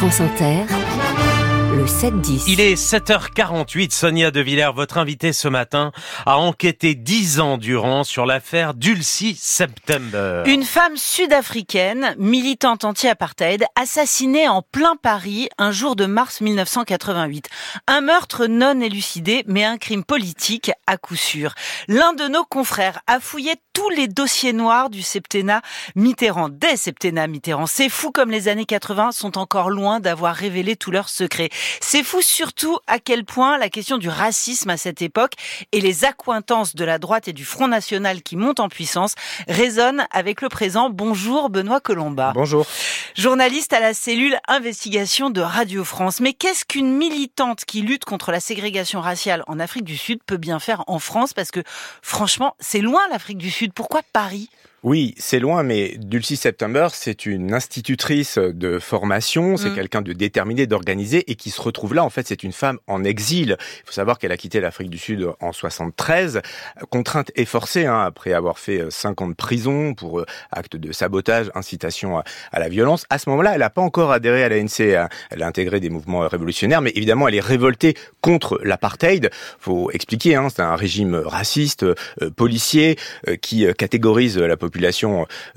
France Inter, le 7-10. Il est 7h48. Sonia De Villers, votre invitée ce matin, a enquêté dix ans durant sur l'affaire Dulcie September. Une femme sud-africaine, militante anti-apartheid, assassinée en plein Paris un jour de mars 1988. Un meurtre non élucidé, mais un crime politique à coup sûr. L'un de nos confrères a fouillé tous les dossiers noirs du septennat Mitterrand, des septennats Mitterrand. C'est fou comme les années 80 sont encore loin d'avoir révélé tous leurs secrets. C'est fou surtout à quel point la question du racisme à cette époque et les accointances de la droite et du Front National qui montent en puissance résonnent avec le présent. Bonjour Benoît Colomba. Bonjour. Journaliste à la cellule investigation de Radio France. Mais qu'est-ce qu'une militante qui lutte contre la ségrégation raciale en Afrique du Sud peut bien faire en France? Parce que franchement, c'est loin l'Afrique du Sud. Pourquoi Paris? Oui, c'est loin, mais Dulcie September, c'est une institutrice de formation, c'est Mm. quelqu'un de déterminé, d'organisé, et qui se retrouve là. En fait, c'est une femme en exil. Il faut savoir qu'elle a quitté l'Afrique du Sud en 73, contrainte et forcée, hein, après avoir fait euh, cinq ans de prison pour euh, acte de sabotage, incitation à, à la violence. À ce moment-là, elle n'a pas encore adhéré à l'ANC. hein. Elle a intégré des mouvements révolutionnaires, mais évidemment, elle est révoltée contre l'apartheid. Faut expliquer, hein, c'est un régime raciste, euh, policier, euh, qui euh, catégorise la population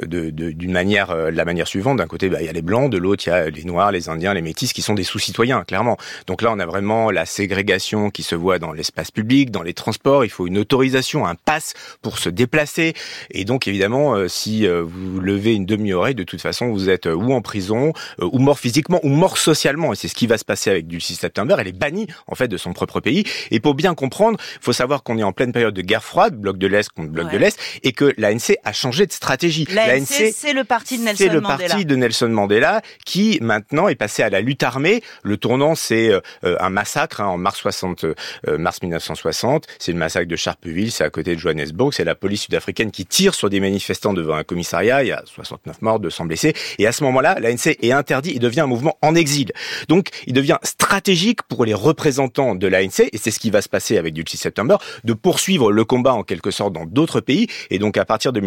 de- de- d'une manière, euh, de la manière suivante. D'un côté, bah, il y a les blancs, de l'autre, il y a les noirs, les indiens, les métis, qui sont des sous-citoyens, clairement. Donc là, on a vraiment la ségrégation qui se voit dans l'espace public, dans les transports. Il faut une autorisation, un pass pour se déplacer. Et donc, évidemment, euh, si euh, vous levez une demi-oreille, de toute façon, vous êtes euh, ou en prison, euh, ou mort physiquement, ou mort socialement. Et c'est ce qui va se passer avec Dulcie September. Elle est bannie, en fait, de son propre pays. Et pour bien comprendre, il faut savoir qu'on est en pleine période de guerre froide, bloc de l'Est contre bloc Ouais. de l'Est, et que l'ANC a changé de stratégie. L'ANC, c'est le parti de Nelson C'est le Mandela. parti de Nelson Mandela qui maintenant est passé à la lutte armée. Le tournant, c'est euh, euh, un massacre hein, en mars 60, euh, mars 1960. C'est le massacre de Sharpeville, c'est à côté de Johannesburg. C'est la police sud-africaine qui tire sur des manifestants devant un commissariat. Il y a 69 morts, 200 blessés. Et à ce moment-là, l'ANC est interdit et devient un mouvement en exil. Donc, il devient stratégique pour les représentants de l'ANC, et c'est ce qui va se passer avec Dulcie September, de poursuivre le combat en quelque sorte dans d'autres pays. Et donc, à partir de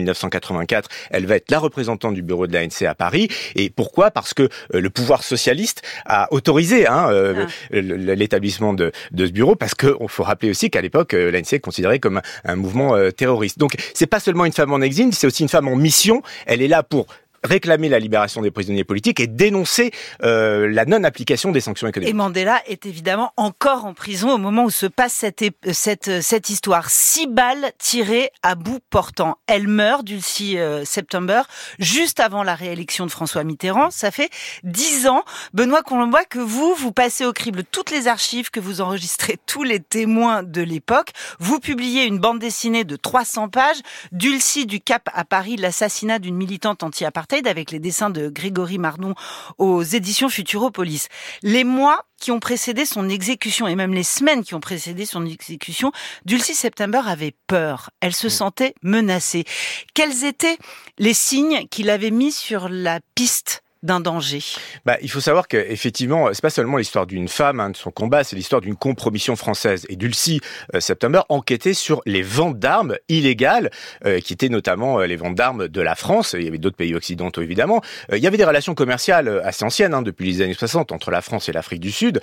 1984, elle va être la représentante du bureau de l'ANC à Paris. Et pourquoi? Parce que euh, le pouvoir socialiste a autorisé hein, euh, le- l'établissement de, de ce bureau, parce qu'il faut rappeler aussi qu'à l'époque, euh, l'ANC est considéré comme un, un mouvement terroriste. Donc, c'est pas seulement une femme en exil, c'est aussi une femme en mission. Elle est là pour réclamer la libération des prisonniers politiques et dénoncer euh, la non-application des sanctions Et économiques. Mandela est évidemment encore en prison au moment où se passe cette, ép- cette, cette histoire. Six balles tirées à bout portant. Elle meurt, Dulcie euh, September, juste avant la réélection de François Mitterrand. Ça fait dix ans, Benoît Colombois, que vous, vous passez au crible toutes les archives, que vous enregistrez tous les témoins de l'époque. Vous publiez une bande dessinée de 300 pages, Dulcie du Cap à Paris, l'assassinat d'une militante anti-apartheid avec les dessins de Grégory Mardon aux éditions Futuropolis. Les mois qui ont précédé son exécution et même les semaines qui ont précédé son exécution, Dulcie September avait peur. Elle se sentait menacée. Quels étaient les signes qui l'avaient mis sur la piste d'un danger Bah, il faut savoir que effectivement, c'est pas seulement l'histoire d'une femme, hein, de son combat, c'est l'histoire d'une compromission française. Et Dulcie euh, September enquêtait sur les ventes d'armes illégales, euh, qui étaient notamment euh, les ventes d'armes de la France. Il y avait d'autres pays occidentaux évidemment. Euh, il y avait des relations commerciales assez anciennes hein, depuis les années 60 entre la France et l'Afrique du Sud.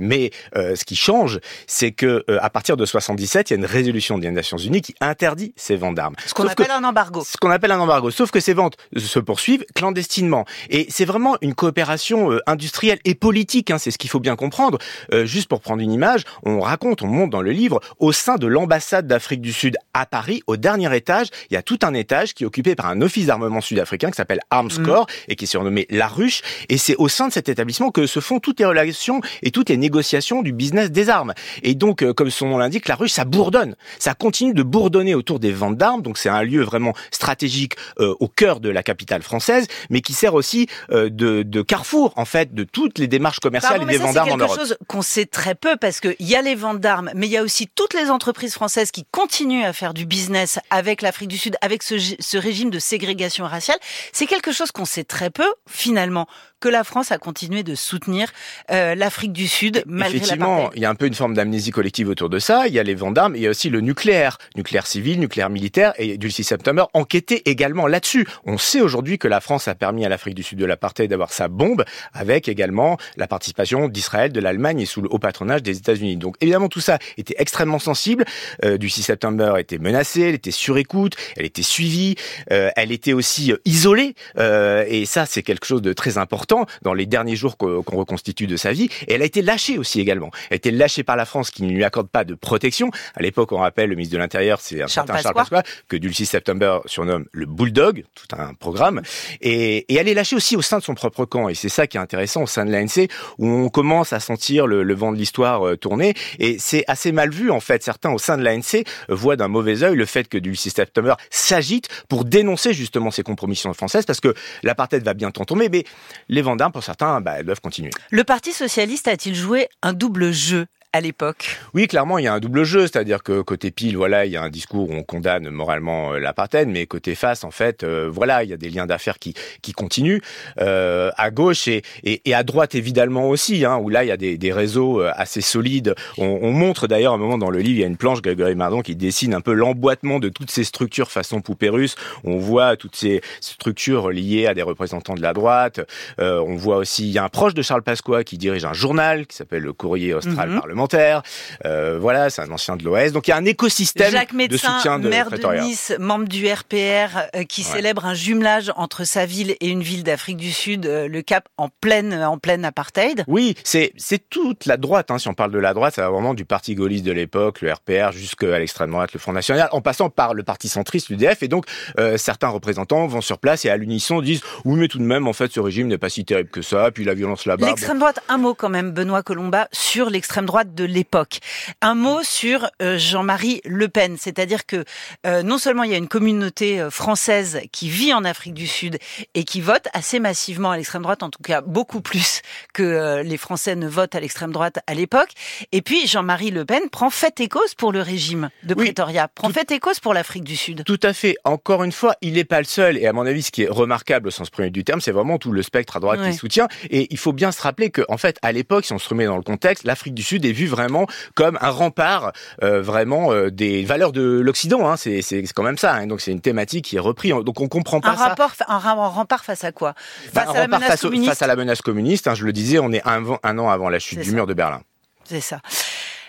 Mais ce qui change, c'est que à partir de 77, il y a une résolution des Nations Unies qui interdit ces ventes d'armes. Ce qu'on que- appelle un embargo. ce qu'on appelle un embargo. Sauf que ces ventes se poursuivent clandestinement. Et c'est vraiment une coopération euh, industrielle et politique, hein, c'est ce qu'il faut bien comprendre. Euh, juste pour prendre une image, on raconte, on monte dans le livre, au sein de l'ambassade d'Afrique du Sud à Paris, au dernier étage, il y a tout un étage qui est occupé par un office d'armement sud-africain qui s'appelle Arms Mhm. Corps et qui est surnommé La Ruche. Et c'est au sein de cet établissement que se font toutes les relations et toutes les négociations du business des armes. Et donc, euh, comme son nom l'indique, La Ruche, ça bourdonne. Ça continue de bourdonner autour des ventes d'armes. Donc, c'est un lieu vraiment stratégique euh, au cœur de la capitale française, mais qui sert aussi euh, de, de carrefour, en fait, de toutes les démarches commerciales Pardon, et des ça, ventes c'est d'armes en quelque Europe. chose qu'on sait très peu parce qu'il y a les ventes d'armes, mais il y a aussi toutes les entreprises françaises qui continuent à faire du business avec l'Afrique du Sud, avec ce, ce régime de ségrégation raciale. C'est quelque chose qu'on sait très peu, finalement, que la France a continué de soutenir euh, l'Afrique du Sud malgré Effectivement, il y a un peu une forme d'amnésie collective autour de ça. Il y a les ventes d'armes, il y a aussi le nucléaire, nucléaire civil, nucléaire militaire, et Dulcie September enquêtait également là-dessus. On sait aujourd'hui que la France a permis à l'Afrique du du sud de l'apartheid d'avoir sa bombe, avec également la participation d'Israël, de l'Allemagne et sous le haut patronage des États-Unis. Donc évidemment tout ça était extrêmement sensible. Euh, du 6 septembre était menacée, elle était sur écoute, elle était suivie, euh, elle était aussi euh, isolée. Euh, et ça c'est quelque chose de très important dans les derniers jours qu'on reconstitue de sa vie. Et elle a été lâchée aussi également. Elle a été lâchée par la France qui ne lui accorde pas de protection. À l'époque, on rappelle, le ministre de l'Intérieur, c'est un Charles certain Charles Pasqua. Que Dulcie September surnomme le Bulldog, tout un programme. Et, et elle est lâchée aussi au sein de son propre camp. Et c'est ça qui est intéressant au sein de l'ANC, où on commence à sentir le, vent de l'histoire euh, tourner. Et c'est assez mal vu, en fait. Certains au sein de l'ANC voient d'un mauvais œil le fait que Dulcie September s'agite pour dénoncer justement ces compromissions françaises, parce que l'apartheid va bientôt tomber, mais les Vandins, pour certains, bah, doivent continuer. Le Parti socialiste a-t-il joué un double jeu? À l'époque Oui, clairement, il y a un double jeu, c'est-à-dire que côté pile, voilà, il y a un discours où on condamne moralement euh, l'apartheid, mais côté face, en fait, euh, voilà, il y a des liens d'affaires qui qui continuent euh, à gauche et, et, et à droite évidemment aussi, hein, où là il y a des, des réseaux euh, assez solides. On, on montre d'ailleurs à un moment dans le livre, il y a une planche Grégory Mardon qui dessine un peu l'emboîtement de toutes ces structures façon poupée russe. On voit toutes ces structures liées à des représentants de la droite. Euh, on voit aussi, il y a un proche de Charles Pasqua qui dirige un journal qui s'appelle le Courrier Austral Mhm. Parlementaire. Euh, voilà, c'est un ancien de l'OS. Donc il y a un écosystème Jacques de Médecin, soutien de maire de. Nice, membre du RPR, euh, qui Ouais. célèbre un jumelage entre sa ville et une ville d'Afrique du Sud, euh, le Cap, en pleine, en pleine apartheid. Oui, c'est c'est toute la droite. Hein, si on parle de la droite, ça va vraiment du parti gaulliste de l'époque, le RPR, jusqu'à l'extrême droite, le Front National, en passant par le parti centriste, l'UDF. Et donc, euh, certains représentants vont sur place et à l'unisson disent oui, mais tout de même, en fait, ce régime n'est pas si terrible que ça. Puis la violence là-bas. bon. L'extrême droite, un mot quand même, Benoît Colomba, sur l'extrême droite de l'époque. Un mot sur euh, Jean-Marie Le Pen, c'est-à-dire que euh, non seulement il y a une communauté euh, française qui vit en Afrique du Sud et qui vote assez massivement à l'extrême droite, en tout cas beaucoup plus que euh, les Français ne votent à l'extrême droite à l'époque, et puis Jean-Marie Le Pen prend fait et cause pour le régime de Oui, Pretoria, prend tout- fait et cause pour l'Afrique du Sud. Tout à fait. Encore une fois, il n'est pas le seul. Et à mon avis, ce qui est remarquable au sens premier du terme, c'est vraiment tout le spectre à droite Ouais. qui soutient. Et il faut bien se rappeler que, en fait, à l'époque, si on se remet dans le contexte, l'Afrique du Sud est vue vraiment comme un rempart, euh, vraiment euh, des valeurs de l'Occident. Hein. C'est c'est c'est quand même ça. hein. Donc c'est une thématique qui est reprise. Donc on comprend pas Un ça. rapport, un, un rempart face à quoi? Bah, Face à la face, au- communiste face à la menace communiste. hein, je le disais, on est un, un an avant la chute C'est du ça. mur de Berlin. C'est ça.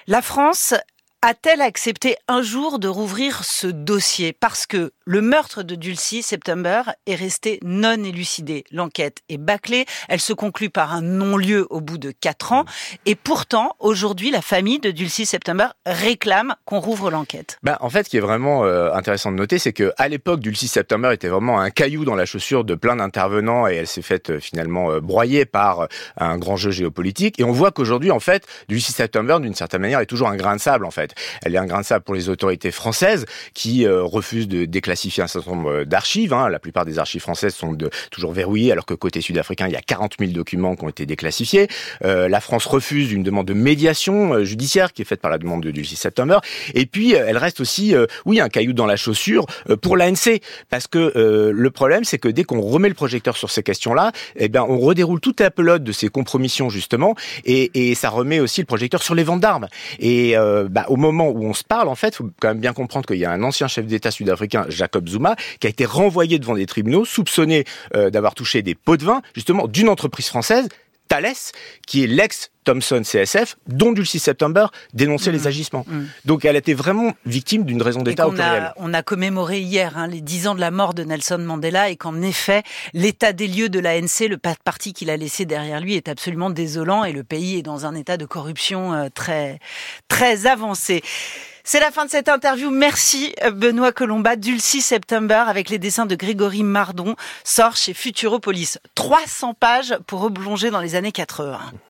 La France a-t-elle accepté un jour de rouvrir ce dossier? Parce que le meurtre de Dulcie September est resté non élucidé. L'enquête est bâclée, elle se conclut par un non-lieu au bout de quatre ans et pourtant aujourd'hui la famille de Dulcie September réclame qu'on rouvre l'enquête. Ben, en fait, ce qui est vraiment euh, intéressant de noter, c'est que à l'époque, Dulcie September était vraiment un caillou dans la chaussure de plein d'intervenants et elle s'est faite euh, finalement euh, broyer par euh, un grand jeu géopolitique. Et on voit qu'aujourd'hui, en fait, Dulcie September, d'une certaine manière, est toujours un grain de sable, en fait. Elle est un grain de sable pour les autorités françaises qui refusent de déclassifier un certain nombre euh, d'archives. Hein. La plupart des archives françaises sont toujours verrouillées, alors que côté sud-africain, il y a 40 000 documents qui ont été déclassifiés. Euh, la France refuse une demande de médiation euh, judiciaire qui est faite par la demande de Dulcie September. Et puis, elle reste aussi, oui, un caillou dans la chaussure pour l'ANC. Parce que le problème, c'est que dès qu'on remet le projecteur sur ces questions-là, eh bien, on redéroule toute la pelote de ces compromissions, justement, et, ça remet aussi le projecteur sur les ventes d'armes. Et bah, au moment où on se parle, en fait, faut quand même bien comprendre qu'il y a un ancien chef d'État sud-africain, Jacob Zuma, qui a été renvoyé devant des tribunaux, soupçonné euh, d'avoir touché des pots de vin, justement, d'une entreprise française, Thales, qui est l'ex Thomson CSF, dont Dulcie September dénonçait les agissements. Mhm. Donc elle était vraiment victime d'une raison d'État au pluriel. on a commémoré hier hein, les dix ans de la mort de Nelson Mandela et qu'en effet, l'état des lieux de l'ANC, le pa- parti qu'il a laissé derrière lui, est absolument désolant et le pays est dans un état de corruption euh, très, très avancé. C'est la fin de cette interview. Merci euh, Benoît Colomba. Dulcie September avec les dessins de Grégory Mardon sort chez Futuropolis. 300 pages pour replonger dans les années 80.